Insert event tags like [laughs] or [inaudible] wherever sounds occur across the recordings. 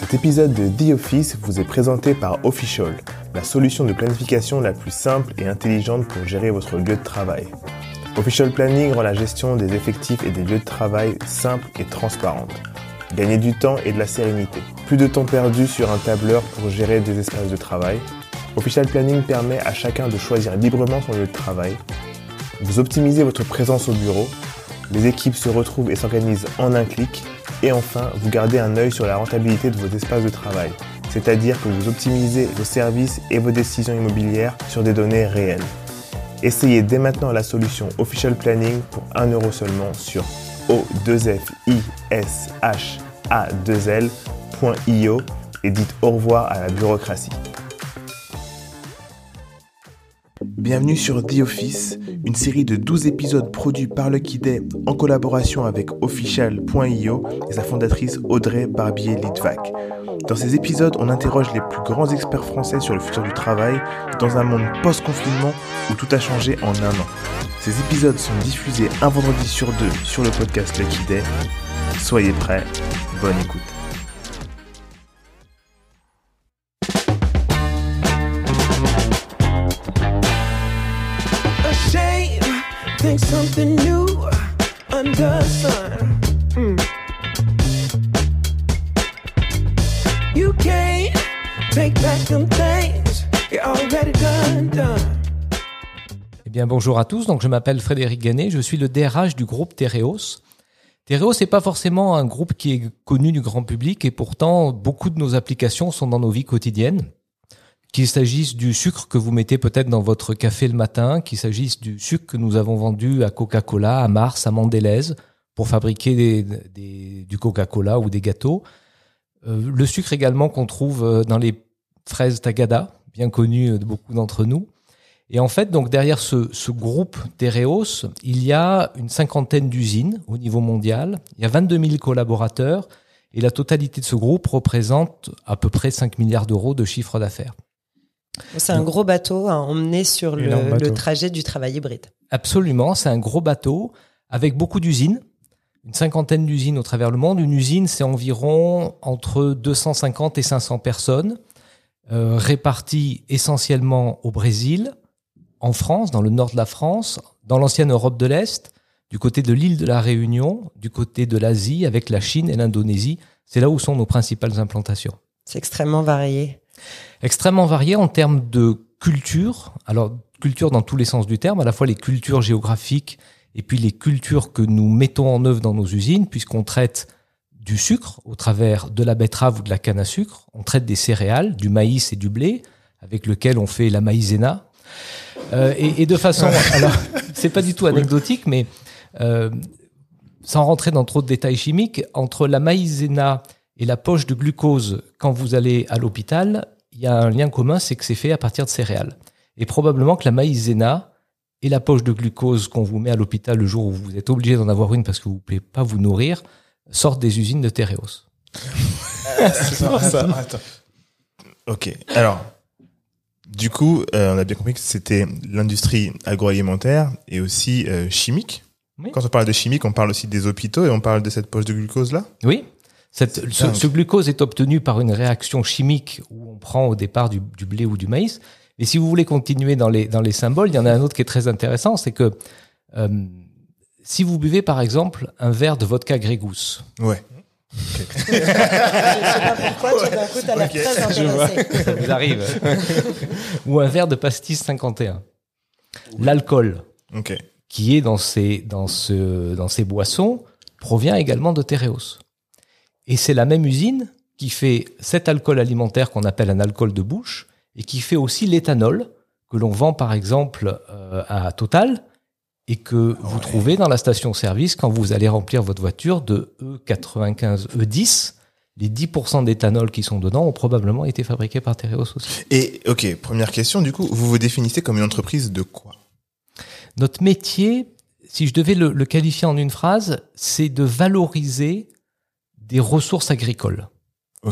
Cet épisode de The Office vous est présenté par Official, la solution de planification la plus simple et intelligente pour gérer votre lieu de travail. Official Planning rend la gestion des effectifs et des lieux de travail simple et transparente. Gagnez du temps et de la sérénité. Plus de temps perdu sur un tableur pour gérer des espaces de travail. Official Planning permet à chacun de choisir librement son lieu de travail. Vous optimisez votre présence au bureau. Les équipes se retrouvent et s'organisent en un clic. Et enfin, vous gardez un œil sur la rentabilité de vos espaces de travail. C'est-à-dire que vous optimisez vos services et vos décisions immobilières sur des données réelles. Essayez dès maintenant la solution Official Planning pour 1 euro seulement sur o2fisha2l.io et dites au revoir à la bureaucratie. Bienvenue sur The Office, une série de 12 épisodes produits par Lucky Day en collaboration avec Official.io et sa fondatrice Audrey Barbier-Litvak. Dans ces épisodes, on interroge les plus grands experts français sur le futur du travail dans un monde post-confinement où tout a changé en un an. Ces épisodes sont diffusés un vendredi sur deux sur le podcast Lucky Day. Soyez prêts, bonne écoute. Bien, bonjour à tous. Donc, je m'appelle Frédéric Ganet. Je suis le DRH du groupe Tereos. Tereos n'est pas forcément un groupe qui est connu du grand public et pourtant, beaucoup de nos applications sont dans nos vies quotidiennes. Qu'il s'agisse du sucre que vous mettez peut-être dans votre café le matin, qu'il s'agisse du sucre que nous avons vendu à Coca-Cola, à Mars, à Mondelez pour fabriquer du Coca-Cola ou des gâteaux. Euh, le sucre également qu'on trouve euh, dans les fraises Tagada, bien connues de beaucoup d'entre nous. Et en fait, donc derrière ce, ce groupe Tereos, il y a une cinquantaine d'usines au niveau mondial. Il y a 22 000 collaborateurs et la totalité de ce groupe représente à peu près 5 milliards d'euros de chiffre d'affaires. C'est un gros bateau à emmener sur le, le trajet du travail hybride. Absolument, c'est un gros bateau avec beaucoup d'usines, une cinquantaine d'usines au travers le monde. Une usine, c'est environ entre 250 et 500 personnes, euh, réparties essentiellement au Brésil, en France, dans le nord de la France, dans l'ancienne Europe de l'Est, du côté de l'île de la Réunion, du côté de l'Asie, avec la Chine et l'Indonésie. C'est là où sont nos principales implantations C'est extrêmement varié. extrêmement varié en termes de culture. Alors, culture dans tous les sens du terme, à la fois les cultures géographiques et puis les cultures que nous mettons en œuvre dans nos usines, puisqu'on traite du sucre au travers de la betterave ou de la canne à sucre. On traite des céréales, du maïs et du blé, avec lequel on fait la maïzena. Euh, et, et de façon, [laughs] alors, c'est pas du tout anecdotique, mais euh, sans rentrer dans trop de détails chimiques, entre la maïzena et la poche de glucose quand vous allez à l'hôpital, il y a un lien commun, c'est que c'est fait à partir de céréales. Et probablement que la maïzena et la poche de glucose qu'on vous met à l'hôpital le jour où vous êtes obligé d'en avoir une parce que vous ne pouvez pas vous nourrir, sortent des usines de Tereos. [laughs] C'est pour ça. Attends. Ok. Alors, du coup, euh, on a bien compris que c'était l'industrie agroalimentaire et aussi euh, chimique. Oui. Quand on parle de chimique, on parle aussi des hôpitaux et on parle de cette poche de glucose là. Oui. Cette, ce glucose est obtenu par une réaction chimique où on prend au départ du, du blé ou du maïs. Et si vous voulez continuer dans les, dans les symboles, il y en a un autre qui est très intéressant, c'est que euh, si vous buvez par exemple un verre de vodka Grégousse, Ouais. Je sais pas pourquoi, tout d'un coup, t'as l'air Ok, très je vois. intéressé. [laughs] ça vous arrive, ou un verre de pastis 51. L'alcool qui est dans ces, dans ce, dans ces boissons provient également de Tereos. Et c'est la même usine qui fait cet alcool alimentaire qu'on appelle un alcool de bouche et qui fait aussi l'éthanol que l'on vend par exemple euh, à Total et que vous trouvez dans la station-service quand vous allez remplir votre voiture de E95, E10. Les 10% d'éthanol qui sont dedans ont probablement été fabriqués par Tereos aussi. Et ok, première question. Du coup, vous vous définissez comme une entreprise de quoi? Notre métier, si je devais le, le qualifier en une phrase, c'est de valoriser des ressources agricoles.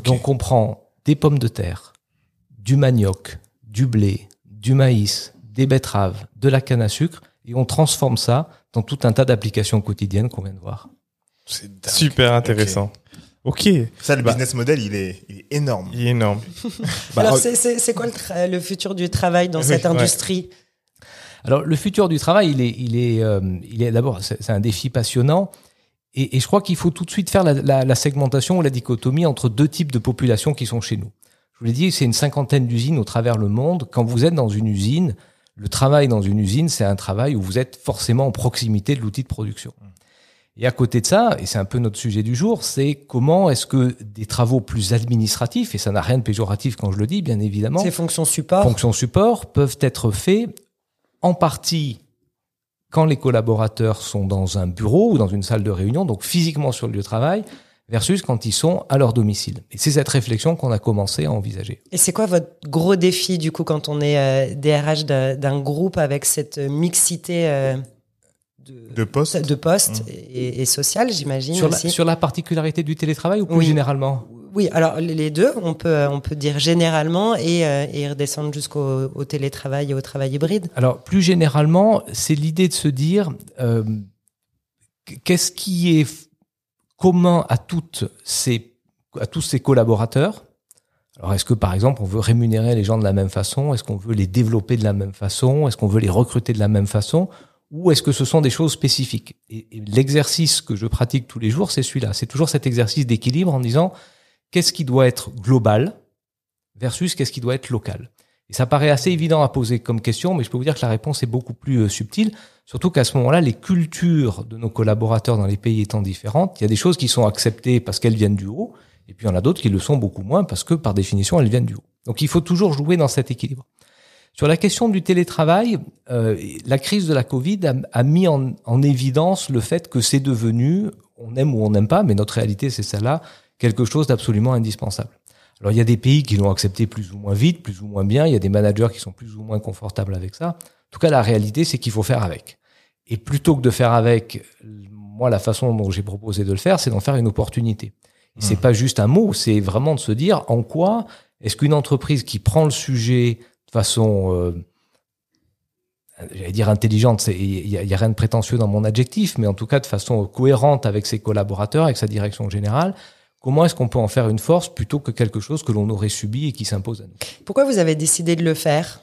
Donc on prend des pommes de terre, du manioc, du blé, du maïs, des betteraves, de la canne à sucre, et on transforme ça dans tout un tas d'applications quotidiennes qu'on vient de voir. C'est. Super intéressant. Ok. Ça, le Bah. business model, il est, il est énorme. Il est énorme. [laughs] Bah, Alors, oh, c'est- c'est c'est quoi le, tra- le futur du travail dans Oui, cette ouais. industrie? Alors, le futur du travail, il est, il est, euh, il est d'abord, c'est c'est un défi passionnant. Et, et je crois qu'il faut tout de suite faire la, la- la segmentation ou la dichotomie entre deux types de populations qui sont chez nous. Je vous l'ai dit, c'est une cinquantaine d'usines au travers le monde. Quand vous êtes dans une usine, le travail dans une usine, c'est un travail où vous êtes forcément en proximité de l'outil de production. Et à côté de ça, et c'est un peu notre sujet du jour, c'est comment est-ce que des travaux plus administratifs, et ça n'a rien de péjoratif quand je le dis, bien évidemment, Ces fonctions support fonctions support peuvent être faits en partie quand les collaborateurs sont dans un bureau ou dans une salle de réunion, donc physiquement sur le lieu de travail, versus quand ils sont à leur domicile. Et c'est cette réflexion qu'on a commencé à envisager. Et c'est quoi votre gros défi, du coup, quand on est euh, DRH d'un groupe avec cette mixité euh, de, De poste. de postes et, et sociale, j'imagine Sur sur la particularité du télétravail ou plus Oui. généralement? Oui, alors les deux, on peut, on peut dire généralement et, euh, et redescendre jusqu'au au télétravail et au travail hybride. Alors, plus généralement, c'est l'idée de se dire euh, qu'est-ce qui est commun à toutes ces à tous ces collaborateurs. Alors, est-ce que par exemple, on veut rémunérer les gens de la même façon? Est-ce qu'on veut les développer de la même façon? Est-ce qu'on veut les recruter de la même façon? Ou est-ce que ce sont des choses spécifiques? Et, et l'exercice que je pratique tous les jours, c'est celui-là. C'est toujours cet exercice d'équilibre en disant qu'est-ce qui doit être global versus qu'est-ce qui doit être local? Et ça paraît assez évident à poser comme question, mais je peux vous dire que la réponse est beaucoup plus euh, subtile. Surtout qu'à ce moment-là, les cultures de nos collaborateurs dans les pays étant différentes, il y a des choses qui sont acceptées parce qu'elles viennent du haut, et puis il y en a d'autres qui le sont beaucoup moins parce que par définition, elles viennent du haut. Donc il faut toujours jouer dans cet équilibre. Sur la question du télétravail, euh, la crise de la Covid a, a mis en, en évidence le fait que c'est devenu, on aime ou on n'aime pas, mais notre réalité c'est celle-là, quelque chose d'absolument indispensable. Alors il y a des pays qui l'ont accepté plus ou moins vite, plus ou moins bien, il y a des managers qui sont plus ou moins confortables avec ça. En tout cas, la réalité c'est qu'il faut faire avec. Et plutôt que de faire avec, moi la façon dont j'ai proposé de le faire, c'est d'en faire une opportunité. Et c'est pas juste un mot, c'est vraiment de se dire en quoi est-ce qu'une entreprise qui prend le sujet de façon, euh, j'allais dire intelligente, il y, y a rien de prétentieux dans mon adjectif, mais en tout cas de façon cohérente avec ses collaborateurs, avec sa direction générale, comment est-ce qu'on peut en faire une force plutôt que quelque chose que l'on aurait subi et qui s'impose à nous? Pourquoi vous avez décidé de le faire?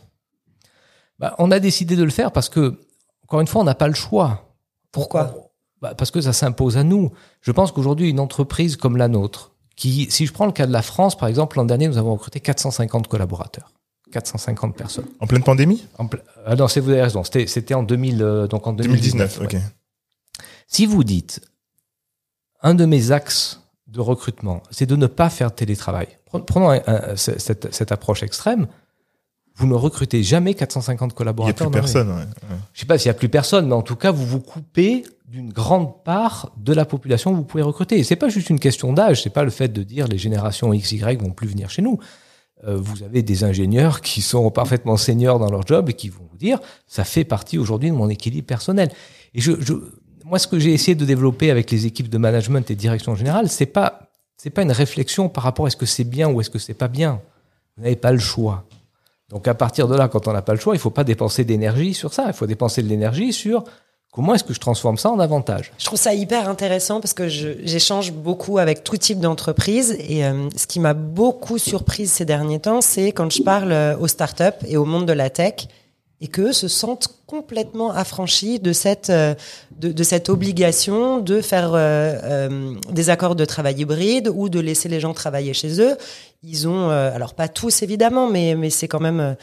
Bah, On a décidé de le faire parce que, encore une fois, on n'a pas le choix. Pourquoi? Bah, Parce que ça s'impose à nous. Je pense qu'aujourd'hui, une entreprise comme la nôtre, qui, si je prends le cas de la France, par exemple, l'an dernier, nous avons recruté 450 collaborateurs. 450 personnes. En pleine pandémie? En pla- ah non, c'est vous avez raison. C'était, c'était en 2000, euh, donc en 2019. 2019, ok. Si vous dites, un de mes axes de recrutement, c'est de ne pas faire de télétravail. Pre- Prenons un- un- ce- cette, cette approche extrême. Vous ne recrutez jamais 450 Il n'y a collaborateurs. plus personne. ouais, ouais. je sais pas s'il y a plus personne, mais en tout cas, vous vous coupez d'une grande part de la population que vous pouvez recruter. Et c'est pas juste une question d'âge, c'est pas le fait de dire les générations X, Y vont plus venir chez nous. Euh, vous avez des ingénieurs qui sont parfaitement seniors dans leur job et qui vont vous dire, ça fait partie aujourd'hui de mon équilibre personnel. Et je, je, moi, ce que j'ai essayé de développer avec les équipes de management et direction générale, c'est pas, c'est pas une réflexion par rapport à est-ce que c'est bien ou est-ce que c'est pas bien. Vous n'avez pas le choix. Donc à partir de là, quand on n'a pas le choix, il faut pas dépenser d'énergie sur ça. Il faut dépenser de l'énergie sur comment est-ce que je transforme ça en avantage. Je trouve ça hyper intéressant parce que j'échange beaucoup avec tout type d'entreprises et euh, ce qui m'a beaucoup surprise ces derniers temps, c'est quand je parle euh, aux startups et au monde de la tech et qu'eux se sentent complètement affranchis de cette, euh, de, cette obligation de faire euh, euh, des accords de travail hybride ou de laisser les gens travailler chez eux. Ils ont, alors pas tous évidemment, mais, mais c'est quand même...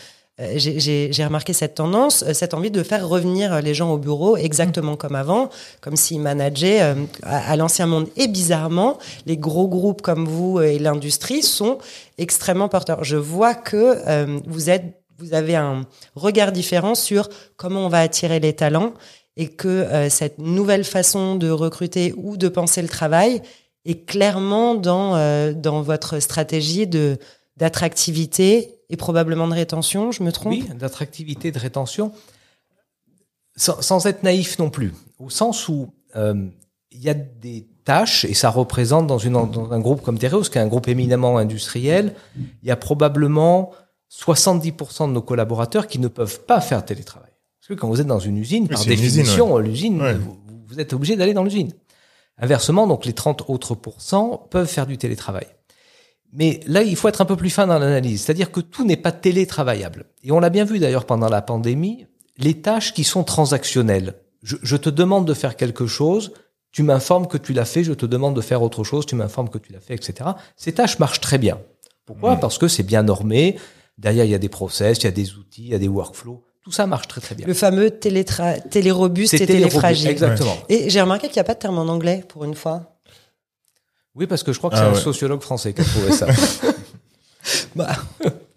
j'ai- remarqué cette tendance, cette envie de faire revenir les gens au bureau exactement comme avant, comme s'ils manageaient à, l'ancien monde. Et bizarrement, les gros groupes comme vous et l'industrie sont extrêmement porteurs. Je vois que vous êtes, vous avez un regard différent sur comment on va attirer les talents et que euh, cette nouvelle façon de recruter ou de penser le travail est clairement dans dans, dans votre stratégie de d'attractivité et probablement de rétention, je me trompe? Oui, d'attractivité, de rétention, sans, sans être naïf non plus, au sens où euh, il y a des tâches, et ça représente dans, une, dans un groupe comme Tereos, qui est un groupe éminemment industriel, il y a probablement 70% de nos collaborateurs qui ne peuvent pas faire télétravail. Parce que quand vous êtes dans une usine, par définition, l'usine, Ouais. vous, vous êtes obligé d'aller dans l'usine. Inversement, donc les 30 autres pourcents peuvent faire du télétravail. Mais là, il faut être un peu plus fin dans l'analyse, c'est-à-dire que tout n'est pas télétravaillable. Et on l'a bien vu d'ailleurs pendant la pandémie, les tâches qui sont transactionnelles. Je, je te demande de faire quelque chose, tu m'informes que tu l'as fait, je te demande de faire autre chose, tu m'informes que tu l'as fait, etc. Ces tâches marchent très bien. Pourquoi? Parce que c'est bien normé. Derrière, il y a des process, il y a des outils, il y a des workflows. Tout ça marche très très bien. Le fameux télétra... télérobuste et téléfragile. Exactement. Et j'ai remarqué qu'il n'y a pas de terme en anglais pour une fois. Oui, parce que je crois que Ah c'est un sociologue français qui a trouvé ça. [laughs] Bah,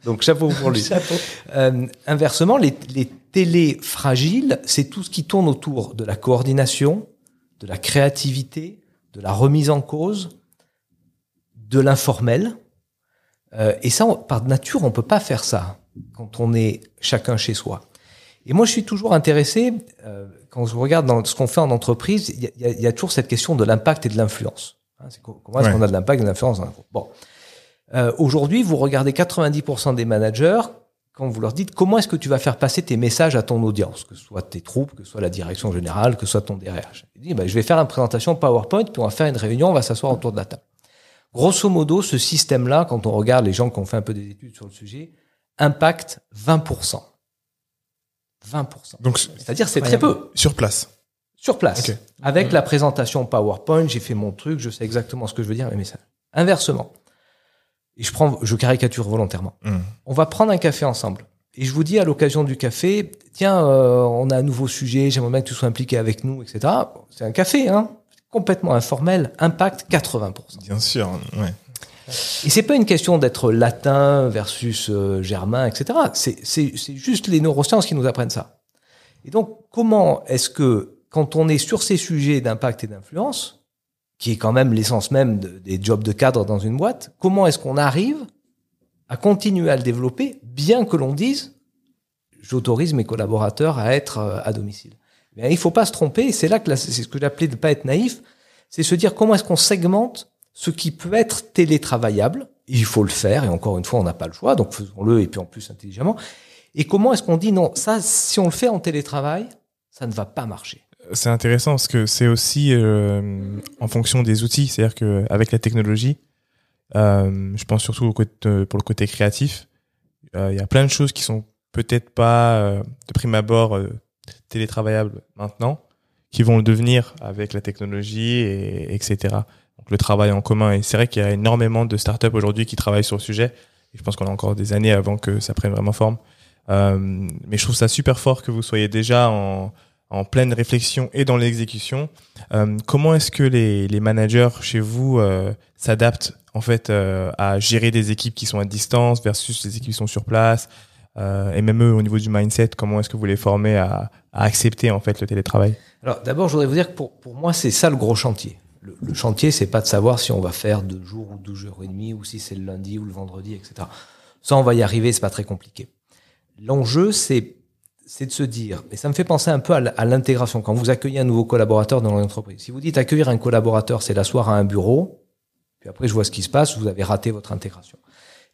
Donc chapeau pour lui. chapeau. Euh, inversement, les, les télés fragiles, c'est tout ce qui tourne autour de la coordination, de la créativité, de la remise en cause, de l'informel. Euh, et ça, on- par nature, on peut pas faire ça quand on est chacun chez soi. Et moi, je suis toujours intéressé, euh, quand je regarde dans ce qu'on fait en entreprise, il y a, y toujours cette question de l'impact et de l'influence. Hein, comment est-ce Ouais. qu'on a de l'impact et de l'influence dans un groupe? Bon. Euh, Aujourd'hui, vous regardez 90% des managers, quand vous leur dites comment est-ce que tu vas faire passer tes messages à ton audience, que ce soit tes troupes, que ce soit la direction générale, que ce soit ton DRH. Il dit, ben, je vais faire une présentation PowerPoint, puis on va faire une réunion, on va s'asseoir autour de la table. Grosso modo, ce système-là, quand on regarde les gens qui ont fait un peu des études sur le sujet, impacte 20%. 20%. Donc, C'est-à-dire, c'est très peu. sur place. Sur place. Avec la présentation PowerPoint, j'ai fait mon truc, je sais exactement ce que je veux dire, mes messages. Inversement. Et je prends, je caricature volontairement. Hmm. On va prendre un café ensemble. Et je vous dis à l'occasion du café, tiens, euh, on a un nouveau sujet, j'aimerais bien que tu sois impliqué avec nous, etc. C'est un café, hein, complètement informel, impact 80%. Bien sûr, ouais. Et c'est pas une question d'être latin versus euh, germain, etc. C'est, c'est, c'est juste les neurosciences qui nous apprennent ça. Et donc, comment est-ce que, quand on est sur ces sujets d'impact et d'influence, qui est quand même l'essence même de- des jobs de cadre dans une boîte, comment est-ce qu'on arrive à continuer à le développer, bien que l'on dise, j'autorise mes collaborateurs à être euh, à domicile? Il faut pas se tromper, c'est là que c'est ce que j'appelais de pas être naïf, c'est se dire comment est-ce qu'on segmente ce qui peut être télétravaillable, il faut le faire, et encore une fois, on n'a pas le choix, donc faisons-le, et puis en plus intelligemment. Et comment est-ce qu'on dit non, ça, si on le fait en télétravail, ça ne va pas marcher. C'est intéressant parce que c'est aussi euh, en fonction des outils. C'est-à-dire qu'avec la technologie, euh, je pense surtout côté, pour le côté créatif, euh, il y a plein de choses qui sont peut-être pas euh, de prime abord euh, télétravaillables maintenant, qui vont le devenir avec la technologie, et, etc. Donc le travail en commun. Et c'est vrai qu'il y a énormément de startups aujourd'hui qui travaillent sur le sujet. Et je pense qu'on a encore des années avant que ça prenne vraiment forme. Euh, mais je trouve ça super fort que vous soyez déjà en, pleine réflexion et dans l'exécution. Euh, comment est-ce que les, managers chez vous euh, s'adaptent en fait à gérer des équipes qui sont à distance versus les équipes qui sont sur place euh, et même eux au niveau du mindset, comment est-ce que vous les formez à, à accepter en fait le télétravail? Alors d'abord, je voudrais vous dire que pour, pour moi, c'est ça le gros chantier. Le, le chantier, c'est pas de savoir si on va faire deux jours ou deux jours et demi, ou si c'est le lundi ou le vendredi, etc. Ça, on va y arriver, c'est pas très compliqué. L'enjeu, c'est c'est de se dire, et ça me fait penser un peu à l'intégration. Quand vous accueillez un nouveau collaborateur dans l'entreprise, si vous dites accueillir un collaborateur, c'est l'asseoir à un bureau, puis après je vois ce qui se passe, vous avez raté votre intégration.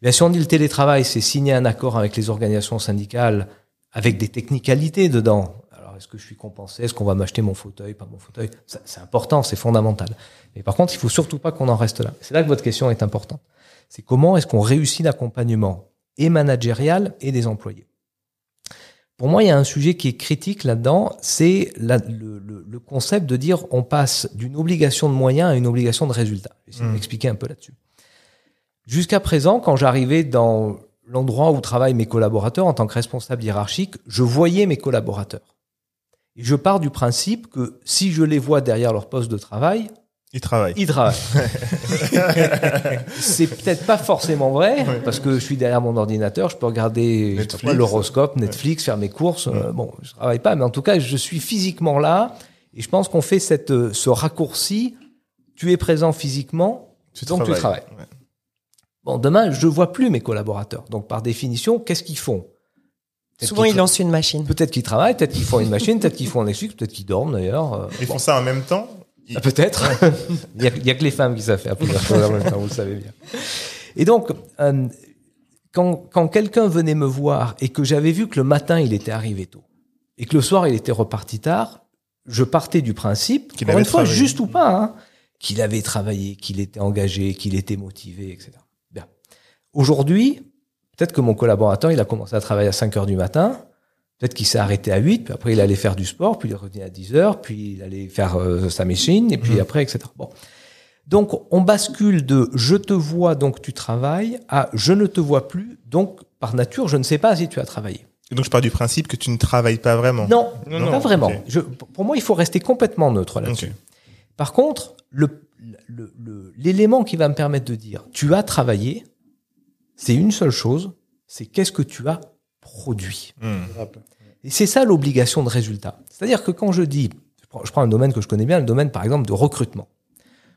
Bien, si on dit le télétravail, c'est signer un accord avec les organisations syndicales avec des technicalités dedans. Alors, est-ce que je suis compensé? Est-ce qu'on va m'acheter mon fauteuil, pas mon fauteuil? C'est important, c'est fondamental. Mais par contre, il faut surtout pas qu'on en reste là. C'est là que votre question est importante. C'est comment est-ce qu'on réussit l'accompagnement et managérial et des employés? Pour moi, il y a un sujet qui est critique là-dedans, c'est le, le- le concept de dire on passe d'une obligation de moyens à une obligation de résultat. Je vais essayer de Mm. m'expliquer un peu là-dessus. Jusqu'à présent, quand j'arrivais dans l'endroit où travaillent mes collaborateurs en tant que responsable hiérarchique, je voyais mes collaborateurs. Et je pars du principe que si je les vois derrière leur poste de travail, Ils travaillent. ils travaillent. [laughs] c'est peut-être pas forcément vrai, parce que je suis derrière mon ordinateur, je peux regarder l'horoscope, Netflix, faire mes courses. euh, bon, je travaille pas, mais en tout cas, je suis physiquement là, et je pense qu'on fait cette, euh, ce raccourci. Tu es présent physiquement, donc tu travailles. Ouais. Bon, demain, je vois plus mes collaborateurs. Donc, par définition, qu'est-ce qu'ils font? Souvent, ils lancent une machine. Peut-être qu'ils travaillent, peut-être qu'ils font une machine, peut-être qu'ils font un Netflix, peut-être qu'ils dorment d'ailleurs. euh, Ils bon. font ça en même temps? Ils- Ah, Peut-être. [laughs] il, y a, que les femmes qui savent faire plusieurs choses en même temps, vous le savez bien. Et donc, euh, quand, quand quelqu'un venait me voir et que j'avais vu que le matin il était arrivé tôt et que le soir il était reparti tard, je partais du principe, Qu'il une fois, travaillé. juste ou pas, hein, qu'il avait travaillé, qu'il était engagé, qu'il était motivé, etc. Aujourd'hui, peut-être que mon collaborateur, il a commencé à travailler à 5 heures du matin, peut-être qu'il s'est arrêté à 8, puis après il allait faire du sport, puis il revenait à 10 heures, puis il allait faire euh, sa machine, et puis après, etc. Bon. Donc, on bascule de je te vois, donc tu travailles, à je ne te vois plus, donc par nature, je ne sais pas si tu as travaillé. Et donc je pars du principe que tu ne travailles pas vraiment. Non, Non, pas non, vraiment. ok. Je, pour moi, il faut rester complètement neutre là-dessus. Par contre, le- le- le- l'élément qui va me permettre de dire tu as travaillé, c'est une seule chose, c'est qu'est-ce que tu as produit. Hmm. Et c'est ça l'obligation de résultat. C'est-à-dire que quand je dis, je prends, je prends un domaine que je connais bien, le domaine par exemple de recrutement.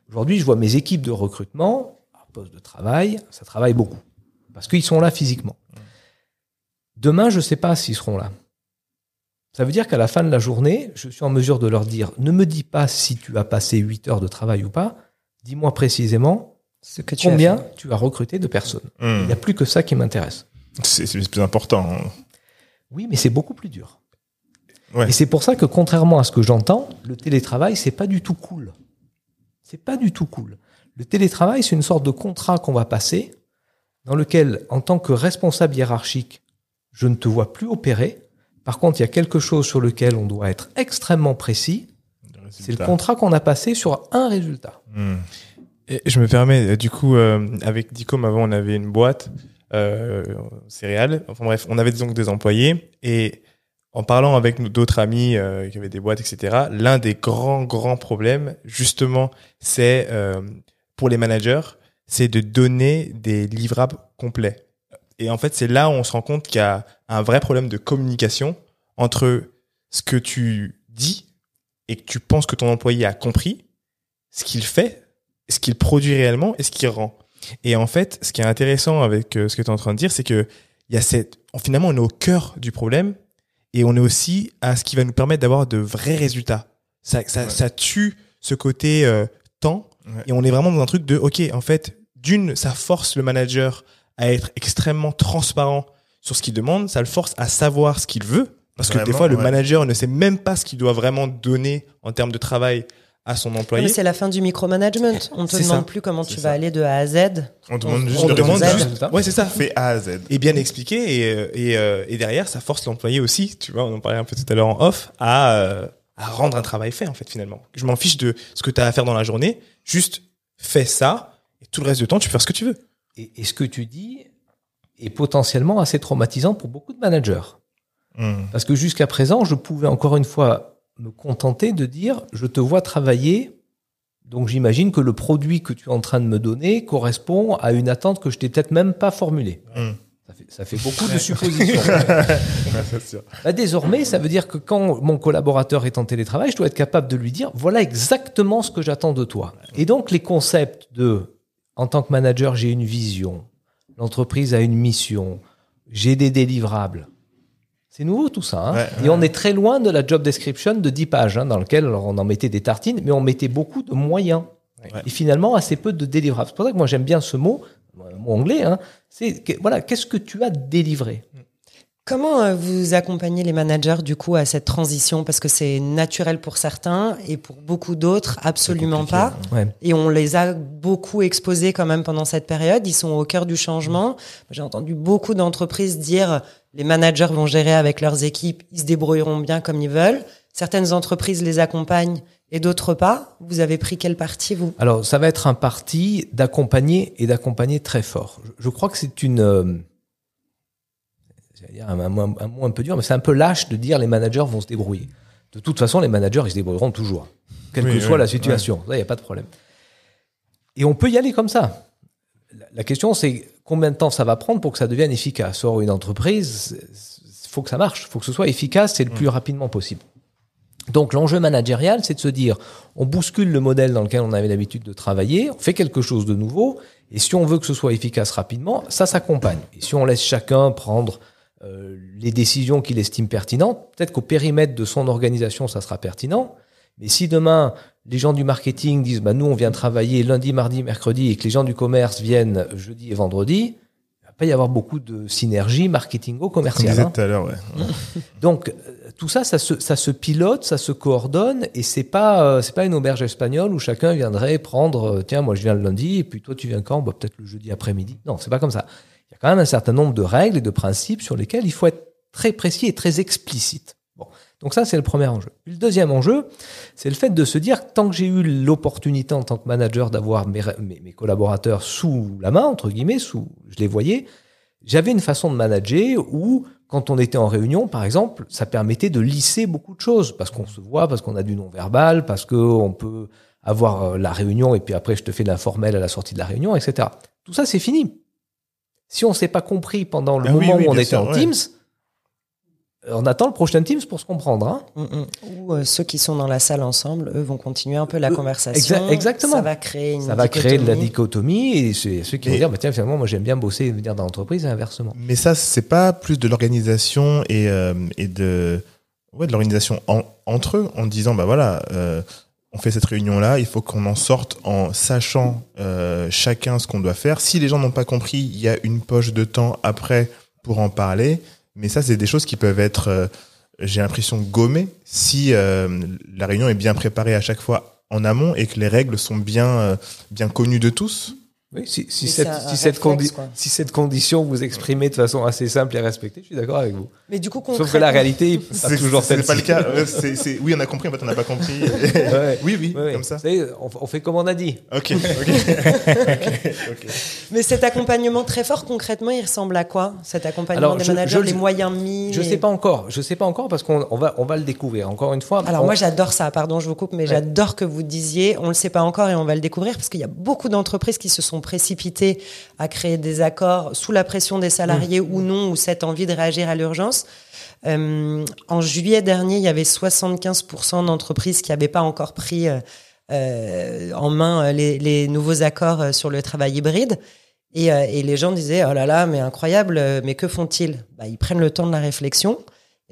Aujourd'hui, je vois mes équipes de recrutement, à poste de travail, ça travaille beaucoup. Parce qu'ils sont là physiquement. Demain, je ne sais pas s'ils seront là. Ça veut dire qu'à la fin de la journée, je suis en mesure de leur dire, ne me dis pas si tu as passé 8 heures de travail ou pas, dis-moi précisément Ce que tu as combien fait. tu as recruté de personnes? Hmm. Il n'y a plus que ça qui m'intéresse. C'est plus important. hein. Oui, mais c'est beaucoup plus dur. Ouais. Et c'est pour ça que contrairement à ce que j'entends, le télétravail, c'est pas du tout cool. C'est pas du tout cool. Le télétravail, c'est une sorte de contrat qu'on va passer dans lequel, en tant que responsable hiérarchique, je ne te vois plus opérer. Par contre, il y a quelque chose sur lequel on doit être extrêmement précis. C'est le contrat qu'on a passé sur un résultat. Hmm. Je me permets, euh, du coup, euh, avec Dicom, avant, on avait une boîte euh, céréales. Enfin bref, on avait donc des employés. Et en parlant avec d'autres amis euh, qui avaient des boîtes, etc., l'un des grands, grands problèmes, justement, c'est euh, pour les managers, c'est de donner des livrables complets. Et en fait, c'est là où on se rend compte qu'il y a un vrai problème de communication entre ce que tu dis et que tu penses que ton employé a compris, ce qu'il fait, ce qu'il produit réellement et ce qu'il rend. Et en fait, ce qui est intéressant avec euh, ce que tu es en train de dire, c'est que il y a cette, finalement, on est au cœur du problème et on est aussi à ce qui va nous permettre d'avoir de vrais résultats. Ça, ça, Ouais. ça tue ce côté euh, temps Ouais. et on est vraiment dans un truc de, ok, en fait, d'une, ça force le manager à être extrêmement transparent sur ce qu'il demande, ça le force à savoir ce qu'il veut. Parce que des fois, le ouais. manager ne sait même pas ce qu'il doit vraiment donner en termes de travail à son employé. mais c'est la fin du micromanagement. On te demande ça. plus comment tu vas aller de A à Z. On demande juste on le demande résultat. juste, ouais, c'est ça. Fait A à Z. Et bien expliqué et, euh, et, euh, et derrière, ça force l'employé aussi, tu vois, on en parlait un peu tout à l'heure en off, à, euh, à rendre un travail fait, en fait, finalement. Je m'en fiche de ce que tu as à faire dans la journée, juste fais ça, et tout le reste du temps, tu peux faire ce que tu veux. Et, et ce que tu dis est potentiellement assez traumatisant pour beaucoup de managers. Hmm. Parce que jusqu'à présent, je pouvais encore une fois me contenter de dire je te vois travailler, donc j'imagine que le produit que tu es en train de me donner correspond à une attente que je t'ai peut-être même pas formulée. Hmm. Ça, fait, ça fait beaucoup de suppositions. [laughs] Bah, désormais, ça veut dire que quand mon collaborateur est en télétravail, je dois être capable de lui dire voilà exactement ce que j'attends de toi. Et donc les concepts de en tant que manager, j'ai une vision, l'entreprise a une mission, j'ai des délivrables. C'est nouveau tout ça. hein. Ouais, Et on est très loin de la job description de 10 pages, hein, dans lequel on en mettait des tartines, mais on mettait beaucoup de moyens. Et finalement, assez peu de délivrables. C'est pour ça que moi j'aime bien ce mot, un mot anglais, hein, c'est voilà, qu'est-ce que tu as délivré? Comment euh, vous accompagnez les managers du coup à cette transition? Parce que c'est naturel pour certains et pour beaucoup d'autres, absolument pas. Ouais. Et on les a beaucoup exposés quand même pendant cette période. Ils sont au cœur du changement. J'ai entendu beaucoup d'entreprises dire les managers vont gérer avec leurs équipes, ils se débrouilleront bien comme ils veulent. Certaines entreprises les accompagnent et d'autres pas. Vous avez pris quel parti vous? Alors, ça va être un parti d'accompagner et d'accompagner très fort. Je, je crois que c'est une, dire un, un- un mot un peu dur, mais c'est un peu lâche de dire les managers vont se débrouiller. De toute façon, les managers, ils se débrouilleront toujours, quelle Oui, que soit la situation. Il n'y a pas de problème. Et on peut y aller comme ça. La, la question, c'est combien de temps ça va prendre pour que ça devienne efficace. Or, une entreprise, il faut que ça marche, il faut que ce soit efficace et le plus rapidement possible. Donc l'enjeu managérial, c'est de se dire, on bouscule le modèle dans lequel on avait l'habitude de travailler, on fait quelque chose de nouveau, et si on veut que ce soit efficace rapidement, ça s'accompagne. Et si on laisse chacun prendre euh, les décisions qu'il estime pertinentes, peut-être qu'au périmètre de son organisation, ça sera pertinent, mais si demain, les gens du marketing disent, bah, nous, on vient travailler lundi, mardi, mercredi, et que les gens du commerce viennent jeudi et vendredi, il va pas y avoir beaucoup de synergie marketingo-commerciale. hein. tout à l'heure, ouais. [laughs] Donc euh, tout ça, ça se, ça se pilote, ça se coordonne, et c'est pas euh, c'est pas une auberge espagnole où chacun viendrait prendre tiens moi je viens le lundi et puis toi tu viens quand? Bah, peut-être le jeudi après-midi. Non, c'est pas comme ça. Il y a quand même un certain nombre de règles et de principes sur lesquels il faut être très précis et très explicite. Bon, donc ça c'est le premier enjeu. Le deuxième enjeu, c'est le fait de se dire tant que j'ai eu l'opportunité en tant que manager d'avoir mes, mes, mes collaborateurs sous la main entre guillemets, sous je les voyais, j'avais une façon de manager où, quand on était en réunion, par exemple, ça permettait de lisser beaucoup de choses, parce qu'on se voit, parce qu'on a du non-verbal, parce qu'on peut avoir euh, la réunion, et puis après, je te fais l'informel à la sortie de la réunion, etc. Tout ça, c'est fini. Si on s'est pas compris pendant le Ah moment oui, où on était sûr, en ouais. Teams, on attend le prochain Teams pour se comprendre. Hein. Mm, mm. Ou euh, ceux qui sont dans la salle ensemble, eux vont continuer un peu la Euh, conversation. exa- exactement. Ça va créer une Ça va créer de la dichotomie. et c'est ceux qui vont dire, bah, tiens, finalement, moi j'aime bien bosser et venir dans l'entreprise, et inversement. Mais ça, c'est pas plus de l'organisation et, euh, et de, ouais, de l'organisation en- entre eux, en disant, bah voilà, euh, on fait cette réunion-là, il faut qu'on en sorte en sachant euh, chacun ce qu'on doit faire. Si les gens n'ont pas compris, il y a une poche de temps après pour en parler. Mais ça, c'est des choses qui peuvent être, euh, j'ai l'impression, gommées si euh, la réunion est bien préparée à chaque fois en amont et que les règles sont bien, bien connues de tous. Oui, si, cette, si, réflexe, si condition vous exprimez de façon assez simple et respectée, je suis d'accord avec vous. Mais du coup, Sauf que la réalité, [laughs] C'est toujours c'est celle-ci. pas le cas. Oui, on a compris, en fait, on n'a pas compris. [laughs] Ouais. oui, oui, Ouais, ouais. comme ça. On, on fait comme on a dit. [laughs] Ok, ok. ok. Mais cet accompagnement très fort, concrètement, il ressemble à quoi Cet accompagnement Alors, des je- managers, je- les moyens mis Je les- sais pas encore. Je sais pas encore parce qu'on on va, on va le découvrir. Encore une fois. Alors on- moi j'adore ça, pardon je vous coupe, mais Ouais. j'adore que vous disiez, on ne le sait pas encore et on va le découvrir parce qu'il y a beaucoup d'entreprises qui se sont précipitées à créer des accords sous la pression des salariés Mmh. ou non, ou cette envie de réagir à l'urgence. Euh, en juillet dernier, il y avait 75% d'entreprises qui n'avaient pas encore pris euh, euh, en main les, les nouveaux accords sur le travail hybride. Et, et les gens disaient, oh là là, mais incroyable, mais que font-ils? Bah, Ils prennent le temps de la réflexion.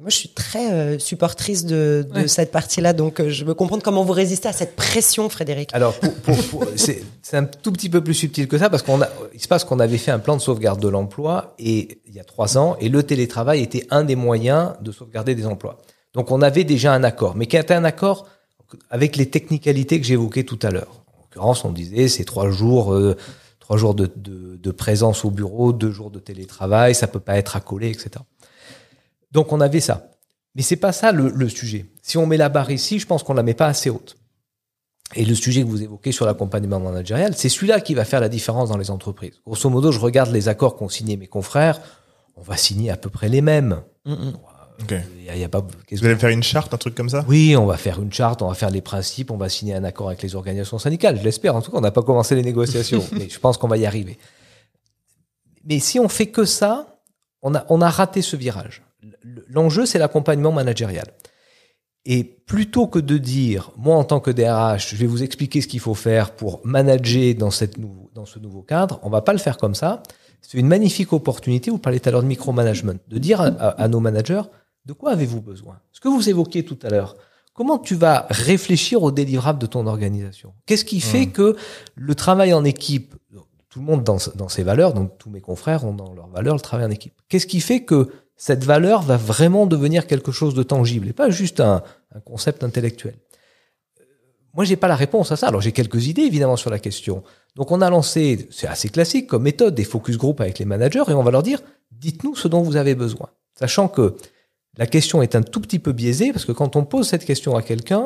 Et moi, je suis très euh, supportrice de, de Ouais. cette partie-là, donc euh, je veux comprendre comment vous résistez à cette pression, Frédéric. Alors, pour- pour- pour- [laughs] c'est c'est un tout petit peu plus subtil que ça parce qu'on a, il se passe qu'on avait fait un plan de sauvegarde de l'emploi et il y a trois ans et le télétravail était un des moyens de sauvegarder des emplois. Donc, on avait déjà un accord, mais qui était un accord avec les technicalités que j'évoquais tout à l'heure. En l'occurrence, on disait c'est trois jours, euh, trois jours de, de, de présence au bureau, deux jours de télétravail, ça peut pas être accolé, etc. Donc, on avait ça. Mais c'est pas ça le, le sujet. Si on met la barre ici, je pense qu'on la met pas assez haute. Et le sujet que vous évoquez sur l'accompagnement managérial, c'est celui-là qui va faire la différence dans les entreprises. Grosso modo, je regarde les accords qu'ont signés mes confrères, on va signer à peu près les mêmes. Mm. Ok. Il y a, il y a pas, qu'est-ce Vous allez me faire une charte, un truc comme ça? Oui, on va faire une charte, on va faire les principes, on va signer un accord avec les organisations syndicales. Je l'espère. En tout cas, on n'a pas commencé les négociations, [laughs] mais je pense qu'on va y arriver. Mais si on fait que ça, on a, on a raté ce virage. L'enjeu, c'est l'accompagnement managérial. Et plutôt que de dire, moi en tant que DRH, je vais vous expliquer ce qu'il faut faire pour manager dans, cette nou- dans ce nouveau cadre, on va pas le faire comme ça. C'est une magnifique opportunité, vous parlez tout à l'heure de micromanagement, de dire à, à- à nos managers, de quoi avez-vous besoin? Ce que vous évoquiez tout à l'heure, comment tu vas réfléchir au délivrable de ton organisation? Qu'est-ce qui fait que le travail en équipe, tout le monde dans, dans ses valeurs, donc tous mes confrères ont dans leurs valeurs le travail en équipe. Qu'est-ce qui fait que cette valeur va vraiment devenir quelque chose de tangible et pas juste un, un concept intellectuel Euh, Moi, j'ai pas la réponse à ça. Alors, j'ai quelques idées évidemment sur la question. Donc, on a lancé, c'est assez classique comme méthode, des focus group avec les managers et on va leur dire, dites-nous ce dont vous avez besoin, sachant que la question est un tout petit peu biaisée parce que quand on pose cette question à quelqu'un,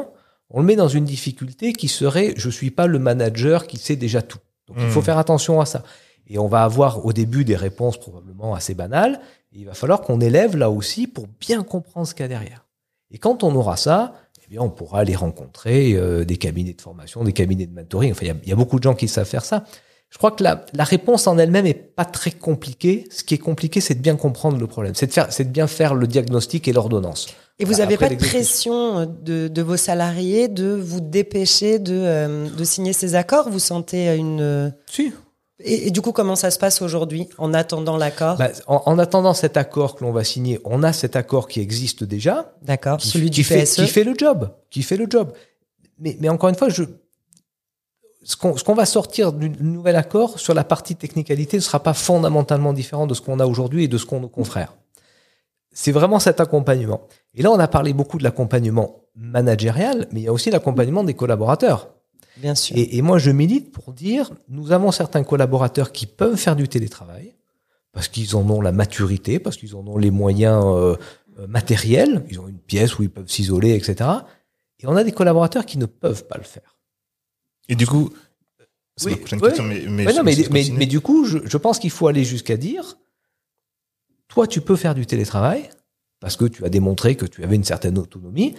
on le met dans une difficulté qui serait je suis pas le manager qui sait déjà tout. Donc il faut Hmm. faire attention à ça. Et on va avoir au début des réponses probablement assez banales. Et il va falloir qu'on élève là aussi pour bien comprendre ce qu'il y a derrière. Et quand on aura ça, eh bien on pourra aller rencontrer euh, des cabinets de formation, des cabinets de mentoring. Enfin, il y a, il y a beaucoup de gens qui savent faire ça. Je crois que la, la réponse en elle-même est pas très compliquée. Ce qui est compliqué, c'est de bien comprendre le problème. C'est de faire, c'est de bien faire le diagnostic et l'ordonnance. Et vous n'avez pas de pression euh, de, de vos salariés de vous dépêcher de, euh, de signer ces accords? Vous sentez une... Si. Et, et du coup, comment ça se passe aujourd'hui en attendant l'accord Bah, en, en attendant cet accord que l'on va signer, on a cet accord qui existe déjà, D'accord, celui qui du fait, PSE. qui fait le job, qui fait le job. Mais, mais encore une fois, je, ce qu'on qu'on va sortir du nouvel accord sur la partie technicalité ne sera pas fondamentalement différent de ce qu'on a aujourd'hui et de ce qu'ont nos confrères. C'est vraiment cet accompagnement. Et là, on a parlé beaucoup de l'accompagnement managérial, mais il y a aussi l'accompagnement des collaborateurs. Bien sûr. Et, et moi, je milite pour dire, nous avons certains collaborateurs qui peuvent faire du télétravail, parce qu'ils en ont la maturité, parce qu'ils en ont les moyens euh, euh, matériels, ils ont une pièce où ils peuvent s'isoler, etc. Et on a des collaborateurs qui ne peuvent pas le faire. Et du coup, c'est Oui, ma prochaine oui. question, mais, mais, Ouais, non, mais, mais, mais du coup, je, je pense qu'il faut aller jusqu'à dire, toi, tu peux faire du télétravail, parce que tu as démontré que tu avais une certaine autonomie,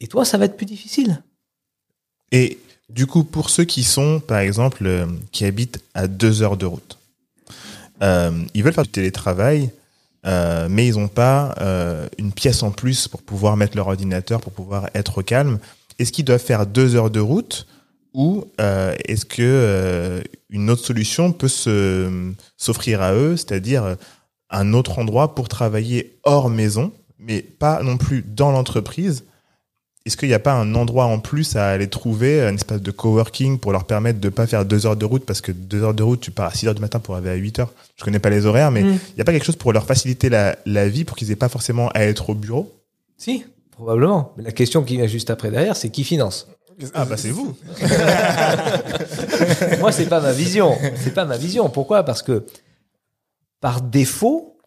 et toi, ça va être plus difficile. Et du coup, pour ceux qui sont, par exemple, euh, qui habitent à deux heures de route, euh, ils veulent faire du télétravail, euh, mais ils n'ont pas une pièce en plus pour pouvoir mettre leur ordinateur, pour pouvoir être au calme. Est-ce qu'ils doivent faire deux heures de route ou est-ce que une autre solution peut s'offrir à eux, c'est-à-dire un autre endroit pour travailler hors maison, mais pas non plus dans l'entreprise est-ce qu'il n'y a pas un endroit en plus à aller trouver, un espace de coworking pour leur permettre de pas faire deux heures de route? Parce que deux heures de route, tu pars à 6 heures du matin pour arriver à 8 heures. Je connais pas les horaires, mais il Mm. n'y a pas quelque chose pour leur faciliter la, la vie pour qu'ils aient pas forcément à être au bureau? Si, probablement. Mais la question qui vient juste après derrière, c'est qui finance? Ah bah c'est vous. [laughs] Moi, c'est pas ma vision. C'est pas ma vision. Pourquoi? Parce que par défaut,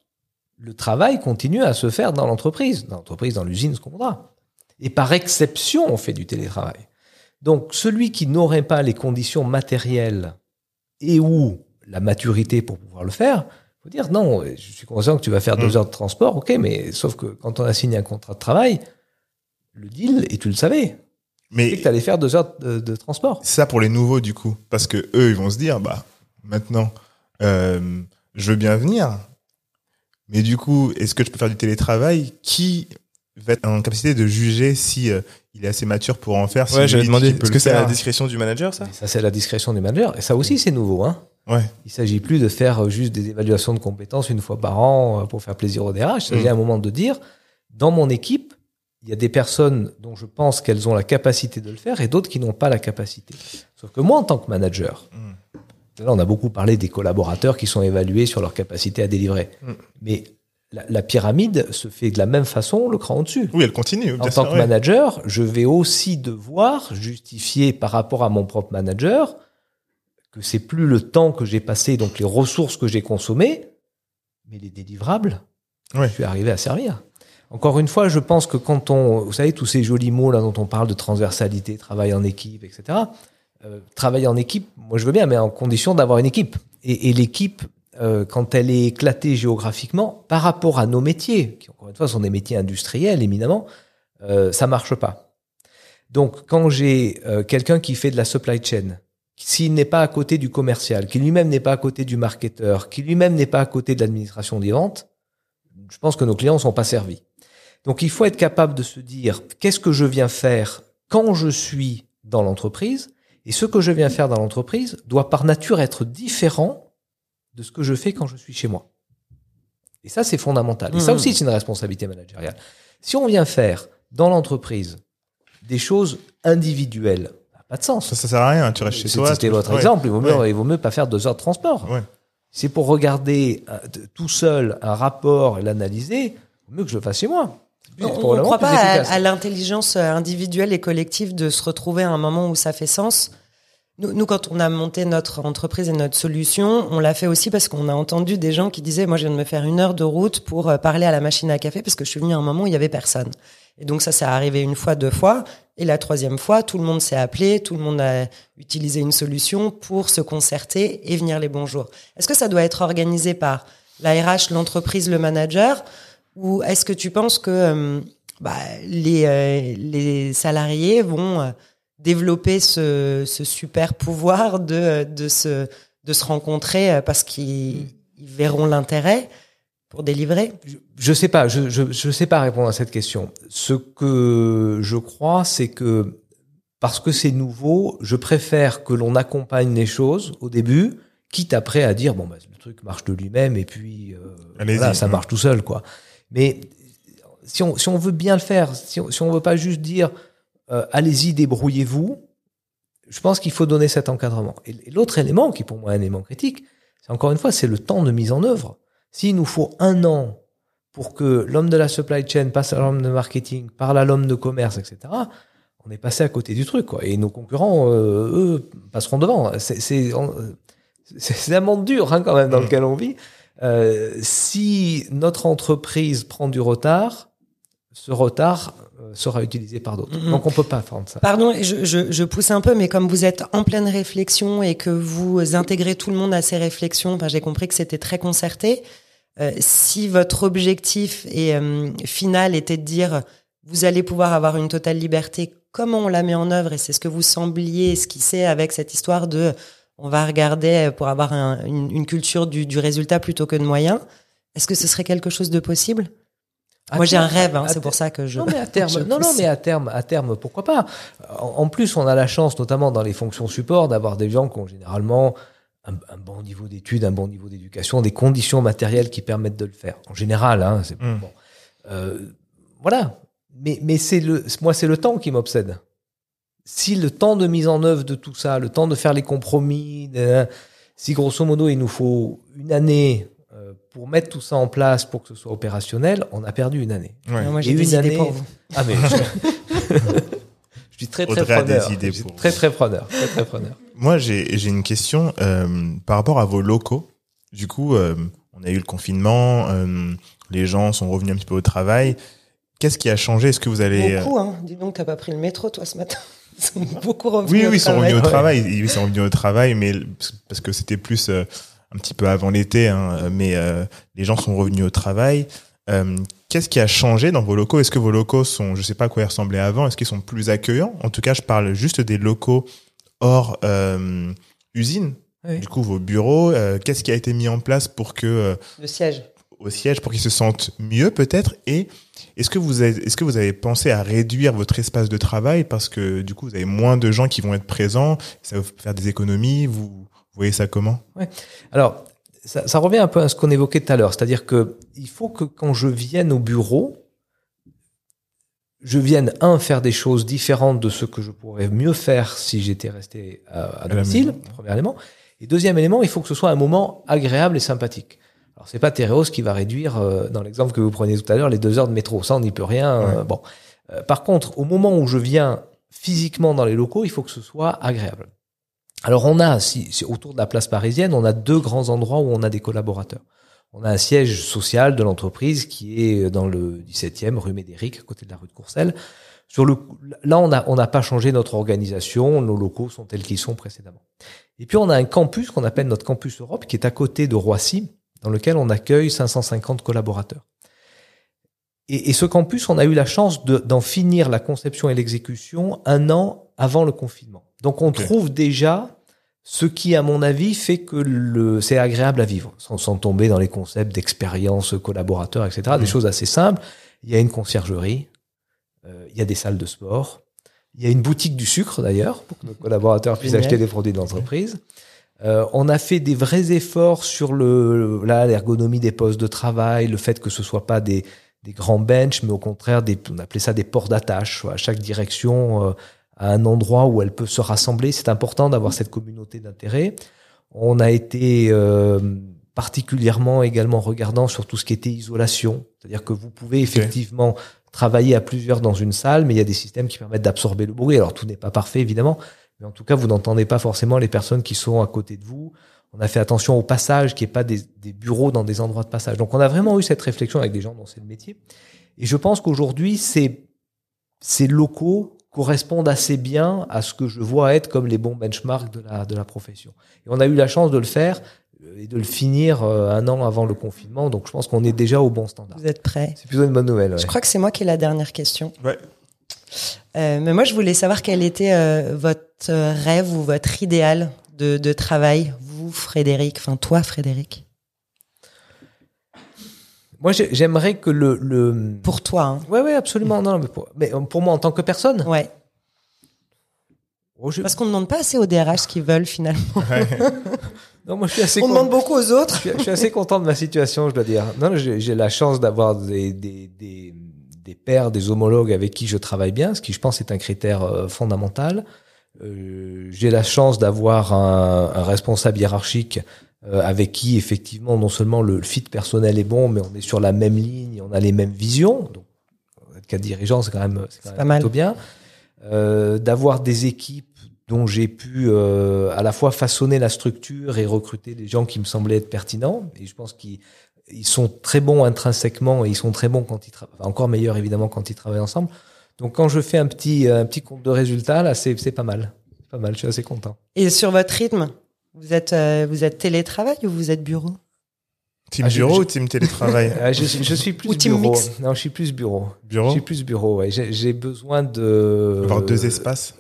le travail continue à se faire dans l'entreprise, dans l'entreprise, dans l'usine, ce qu'on voudra. Et par exception, on fait du télétravail. Donc, celui qui n'aurait pas les conditions matérielles et ou la maturité pour pouvoir le faire, faut dire non. Je suis conscient que tu vas faire deux Mm. heures de transport, ok, mais sauf que quand on a signé un contrat de travail, le deal et tu le savais, c'est Mais que tu allais faire deux heures de, de transport. ça pour les nouveaux du coup, parce que eux ils vont se dire bah maintenant euh, je veux bien venir, mais du coup est-ce que je peux faire du télétravail Qui va être en capacité de juger si euh, il est assez mature pour en faire si Ouais, j'avais demandé. Est-ce que c'est à la discrétion du manager, ça ça, c'est la discrétion des managers. Et ça aussi, c'est nouveau. Hein. Ouais. Il s'agit plus de faire euh, juste des évaluations de compétences une fois par an euh, pour faire plaisir au DRH. Il s'agit Mm. à un moment de dire, dans mon équipe, il y a des personnes dont je pense qu'elles ont la capacité de le faire et d'autres qui n'ont pas la capacité. Sauf que moi, en tant que manager, Mm. là, on a beaucoup parlé des collaborateurs qui sont évalués sur leur capacité à délivrer. Mm. Mais la, la pyramide se fait de la même façon, le cran au-dessus. Oui, elle continue. En tant que manager, je vais aussi devoir justifier par rapport à mon propre manager que c'est plus le temps que j'ai passé, donc les ressources que j'ai consommées, mais les délivrables, Ouais. je suis arrivé à servir. Encore une fois, je pense que quand on, vous savez, tous ces jolis mots là dont on parle de transversalité, travail en équipe, etc. euh, travailler en équipe, moi je veux bien, mais en condition d'avoir une équipe. Et, et l'équipe, euh, quand elle est éclatée géographiquement, par rapport à nos métiers, qui encore une fois sont des métiers industriels éminemment, euh, ça marche pas. Donc, quand j'ai euh, quelqu'un qui fait de la supply chain, s'il n'est pas à côté du commercial, qui lui-même n'est pas à côté du marketeur, qui lui-même n'est pas à côté de l'administration des ventes, je pense que nos clients ne sont pas servis. Donc, il faut être capable de se dire qu'est-ce que je viens faire quand je suis dans l'entreprise, et ce que je viens faire dans l'entreprise doit par nature être différent de ce que je fais quand je suis chez moi. Et ça, c'est fondamental. Et ça Mhm. aussi, c'est une responsabilité managériale. Si on vient faire dans l'entreprise des choses individuelles, ça n'a pas de sens. Ça, ça sert à rien. Tu restes chez C'est- toi. C'était votre ouais. exemple. Il vaut, mieux, Ouais. il vaut mieux pas faire deux heures de transport. Ouais. C'est pour regarder euh, tout seul un rapport et l'analyser. Il vaut mieux que je le fasse chez moi. On ne croit pas efficace. à l'intelligence euh, individuelle et collective de se retrouver à un moment où ça fait sens. Nous, quand on a monté notre entreprise et notre solution, on l'a fait aussi parce qu'on a entendu des gens qui disaient, moi, je viens de me faire une heure de route pour euh, parler à la machine à café parce que je suis venu à un moment où il y avait personne. Et donc ça, s'est arrivé une fois, deux fois. Et la troisième fois, tout le monde s'est appelé, tout le monde a utilisé une solution pour se concerter et venir les bons jours. Est-ce que ça doit être organisé par la RH, l'entreprise, le manager? Ou est-ce que tu penses que euh, bah, les, euh, les salariés vont développer ce, ce super pouvoir de, de, se, de se rencontrer euh, parce qu'ils ils verront l'intérêt pour délivrer Je sais pas, je, je, je sais pas répondre à cette question. Ce que je crois, c'est que parce que c'est nouveau, je préfère que l'on accompagne les choses au début, quitte après à dire bon bah, le truc marche de lui-même et puis euh, voilà, ça Mm. marche tout seul quoi. Mais si on, si on veut bien le faire, si on, si on veut pas juste dire euh, allez-y débrouillez-vous, je pense qu'il faut donner cet encadrement. Et, et l'autre élément, qui pour moi est un élément critique, c'est encore une fois, c'est le temps de mise en œuvre. S'il nous faut un an pour que l'homme de la supply chain passe à l'homme de marketing, parle à l'homme de commerce, etc., on est passé à côté du truc. Quoi. Et nos concurrents, euh, eux, passeront devant. C'est, un monde dur hein, quand même dans Mm. lequel on vit. Euh, si notre entreprise prend du retard, ce retard euh, sera utilisé par d'autres. Mhm. Donc on peut pas prendre ça. Pardon, je, je, je pousse un peu, mais comme vous êtes en pleine réflexion et que vous intégrez tout le monde à ces réflexions, enfin, j'ai compris que c'était très concerté. Euh, si votre objectif et, euh, final était de dire vous allez pouvoir avoir une totale liberté, comment on la met en œuvre? Et c'est ce que vous sembliez esquisser avec cette histoire de on va regarder pour avoir un- une, une culture du, du résultat plutôt que de moyens. Est-ce que ce serait quelque chose de possible? Moi, j'ai un rêve, hein, c'est pour ça que je. Non mais à [laughs] terme, je non non mais à terme, à terme, pourquoi pas. En, en plus, on a la chance, notamment dans les fonctions support, d'avoir des gens qui ont généralement un, un bon niveau d'études, un bon niveau d'éducation, des conditions matérielles qui permettent de le faire. En général, hein, c'est Mm. bon. Euh, voilà. Mais mais c'est le, moi c'est le temps qui m'obsède. Si le temps de mise en œuvre de tout ça, le temps de faire les compromis, de- si grosso modo il nous faut une année pour mettre tout ça en place pour que ce soit opérationnel, on a perdu une année. Ouais. Moi, Et j'ai une des idées année- pour vous. Ah mais [laughs] je, [laughs] je suis très très Audrey a des preneur. idées Je suis pour- très très preneur, très très preneur. Moi, j'ai j'ai une question euh, par rapport à vos locaux. Du coup, euh, on a eu le confinement, euh, les gens sont revenus un petit peu au travail. Qu'est-ce qui a changé? Est-ce que vous allez Beaucoup, hein. Dis donc, t'as pas pris le métro, toi, ce matin. [laughs] Ils sont beaucoup revenus. Oui, au oui, ils sont travail. revenus au Ouais. travail. Oui, ils sont revenus au travail, mais parce que c'était plus euh, un petit peu avant l'été, hein, mais euh, les gens sont revenus au travail. Euh, Qu'est-ce qui a changé dans vos locaux? Est-ce que vos locaux sont, je sais pas à quoi ils ressemblaient avant, est-ce qu'ils sont plus accueillants? En tout cas, je parle juste des locaux hors euh, usine. Oui. Du coup, vos bureaux, euh, qu'est-ce qui a été mis en place pour que euh, Le siège. au siège pour qu'ils se sentent mieux peut-être? Et est-ce que vous avez, est-ce que vous avez pensé à réduire votre espace de travail? Parce que du coup vous avez moins de gens qui vont être présents ça va vous faire des économies vous voyez ça comment? Alors, ça, ça revient un peu à ce qu'on évoquait tout à l'heure, c'est-à-dire que il faut que quand je vienne au bureau, je vienne un faire des choses différentes de ce que je pourrais mieux faire si j'étais resté à, à domicile, premier élément. Et deuxième élément, il faut que ce soit un moment agréable et sympathique. Alors c'est pas Tereos qui va réduire, euh, dans l'exemple que vous preniez tout à l'heure, les deux heures de métro. Ça, on n'y peut rien. euh, bon, Euh, par contre, au moment où je viens physiquement dans les locaux, il faut que ce soit agréable. Alors on a, si, autour de la place parisienne, on a deux grands endroits où on a des collaborateurs. On a un siège social de l'entreprise qui est dans le 17e rue Médéric, à côté de la rue de Courcelles. Sur le, là, on n'a on pas changé notre organisation, nos locaux sont tels qu'ils sont précédemment. Et puis on a un campus qu'on appelle notre campus Europe, qui est à côté de Roissy, dans lequel on accueille 550 collaborateurs. Et, ce campus, on a eu la chance de- d'en finir la conception et l'exécution un an avant le confinement. Donc on trouve déjà ce qui, à mon avis, fait que le, c'est agréable à vivre, sans, sans tomber dans les concepts d'expérience collaborateur, etc. Des Mhm. choses assez simples. Il y a une conciergerie, euh, il y a des salles de sport, il y a une boutique du sucre d'ailleurs, pour que nos collaborateurs puissent acheter des produits d'entreprise. Euh, on a fait des vrais efforts sur le là l'ergonomie des postes de travail, le fait que ce soit pas des, des grands benches, mais au contraire des on appelait ça des ports d'attache. À chaque direction, euh, à un endroit où elle peut se rassembler. C'est important d'avoir cette communauté d'intérêt. On a été euh, particulièrement également regardant sur tout ce qui était isolation, c'est-à-dire que vous pouvez effectivement travailler à plusieurs dans une salle, mais il y a des systèmes qui permettent d'absorber le bruit. Alors tout n'est pas parfait évidemment, mais en tout cas vous n'entendez pas forcément les personnes qui sont à côté de vous. On a fait attention au passage, qui est pas des, des bureaux dans des endroits de passage. Donc on a vraiment eu cette réflexion avec des gens dont c'est le métier. Et je pense qu'aujourd'hui ces ces locaux correspondent assez bien à ce que je vois être comme les bons benchmarks de la de la profession. Et on a eu la chance de le faire euh, et de le finir euh, un an avant le confinement. Donc je pense qu'on est déjà au bon standard. Vous êtes prêts? C'est plutôt une bonne nouvelle. ouais. Je crois que c'est moi qui ai la dernière question. Ouais. Euh, mais moi, je voulais savoir quel était euh, votre rêve ou votre idéal de, de travail, vous, Frédéric, enfin toi, Frédéric. Moi, j'ai- j'aimerais que le, le... Pour toi, hein. Ouais, ouais, absolument. Non, mais pour, mais pour moi, en tant que personne, Ouais. oh, je- Parce qu'on ne demande pas assez aux DRH ce qu'ils veulent finalement. [laughs] non, moi, je suis assez, On con- demande beaucoup aux autres. je suis, je suis assez content de ma situation, je dois dire. Non, j'ai la chance d'avoir des, des, des, des pairs, des homologues avec qui je travaille bien, ce qui, je pense, est un critère euh, fondamental. Euh, J'ai la chance d'avoir un, un responsable hiérarchique euh, avec qui effectivement non seulement le, fit personnel est bon, mais on est sur la même ligne, on a les mêmes visions. Donc, être cas dirigeant, c'est quand même, c'est quand C'est même pas mal. plutôt bien. Euh, d'avoir des équipes dont j'ai pu euh, à la fois façonner la structure et recruter des gens qui me semblaient être pertinents. Et je pense qu'ils ils sont très bons intrinsèquement et ils sont très bons quand ils travaillent, encore meilleurs évidemment quand ils travaillent ensemble. Donc quand je fais un petit un petit compte de résultats là, c'est c'est pas mal, c'est pas mal. Je suis assez content. Et sur votre rythme, vous êtes, euh, vous êtes télétravail ou vous êtes bureau? Team Ah, je- bureau je- ou team télétravail? Euh, [laughs] je, suis- je suis plus Ou team bureau. mix. Non, je suis plus bureau. Je Bureau suis plus bureau. Ouais. J'ai besoin de Avoir deux espaces?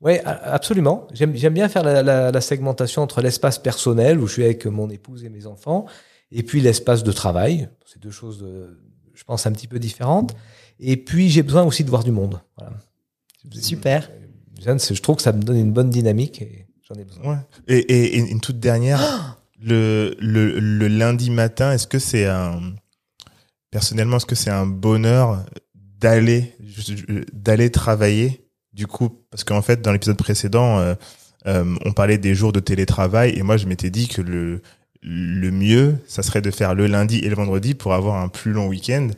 Ouais, a- absolument. J'aime bien faire la, la, la segmentation entre l'espace personnel où je suis avec mon épouse et mes enfants, et puis l'espace de travail. C'est deux choses, de, je pense, un petit peu différentes. Et puis j'ai besoin aussi de voir du monde. Voilà. Super. C'est- Je trouve que ça me donne une bonne dynamique et j'en ai besoin. Ouais. Et, et, et une toute dernière, [gasps] le, le, le lundi matin, est-ce que c'est un. Personnellement, est-ce que c'est un bonheur d'aller d'aller travailler du coup? Parce qu'en fait dans l'épisode précédent euh, euh, on parlait des jours de télétravail et moi je m'étais dit que le le mieux ça serait de faire le lundi et le vendredi pour avoir un plus long week-end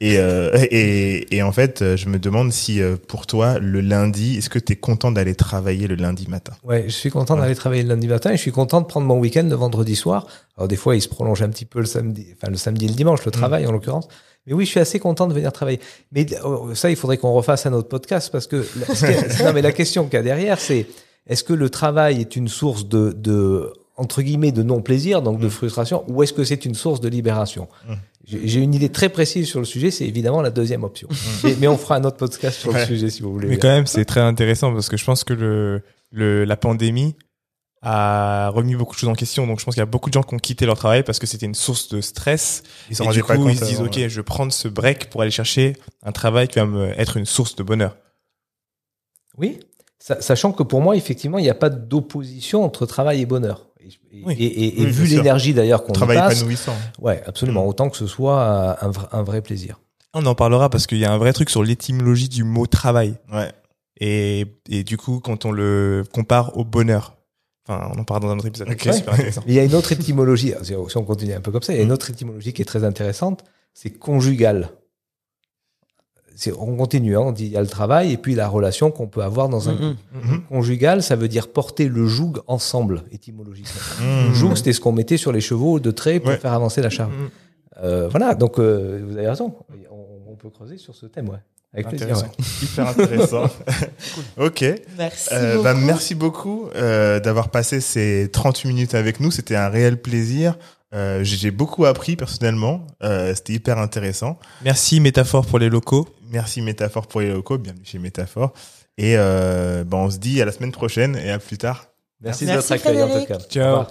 et, euh, et et en fait euh, je me demande si euh, pour toi le lundi est-ce que tu es content d'aller travailler le lundi matin? Ouais, je suis content Ouais. d'aller travailler le lundi matin et je suis content de prendre mon week-end le vendredi soir. Alors des fois, il se prolonge un petit peu le samedi, enfin le samedi et le dimanche, le travail en l'occurrence. Mais oui, je suis assez content de venir travailler. Mais euh, ça, il faudrait qu'on refasse un autre podcast parce que la, [laughs] non, mais la question qu'il y a derrière, c'est est-ce que le travail est une source de, de entre guillemets de non plaisir, donc de frustration, ou est-ce que c'est une source de libération Mm. J'ai une idée très précise sur le sujet. C'est évidemment la deuxième option. [laughs] mais, mais on fera un autre podcast sur le sujet si vous voulez. Mais quand même, c'est très intéressant parce que je pense que le, le, la pandémie a remis beaucoup de choses en question. Donc, je pense qu'il y a beaucoup de gens qui ont quitté leur travail parce que c'était une source de stress. ils Et du coup, compte ils se disent, OK, ouais. je vais prendre ce break pour aller chercher un travail qui va me être une source de bonheur. Oui, sa- sachant que pour moi, effectivement, il n'y a pas d'opposition entre travail et bonheur. Et, et- Oui. et- et- et Oui, vu l'énergie d'ailleurs qu'on y travail passe, épanouissant ouais, absolument, Mm. autant que ce soit un, vrai- un vrai plaisir. On en parlera parce qu'il y a un vrai truc sur l'étymologie du mot travail. ouais Et, et du coup, quand on le compare au bonheur, enfin, on en parle dans un autre épisode. Ok. C'est super intéressant. Mais [laughs] il y a une autre étymologie, si si on continue un peu comme ça, il y a une autre étymologie qui est très intéressante, c'est conjugal. C'est- On continue, hein, on dit il y a le travail et puis la relation qu'on peut avoir dans un Mhm. couple. Mhm. Conjugal, ça veut dire porter le joug ensemble, étymologiquement. Le joug, c'était ce qu'on mettait sur les chevaux de trait pour Ouais. faire avancer la charge. Euh, voilà, donc euh, vous avez raison. On, on peut creuser sur ce thème, ouais. Avec plaisir. Intéressant. ouais. [laughs] hyper intéressant [laughs] ok Merci Euh, beaucoup. bah, merci beaucoup euh, d'avoir passé ces 30 minutes avec nous. C'était un réel plaisir. Euh, j'ai beaucoup appris personnellement. Euh, C'était hyper intéressant. Merci Métaphore pour les locaux. Merci Métaphore pour les locaux. Bienvenue chez Métaphore. Et euh, bah, on se dit à la semaine prochaine et à plus tard. Merci, de votre accueil en tout cas. Ciao.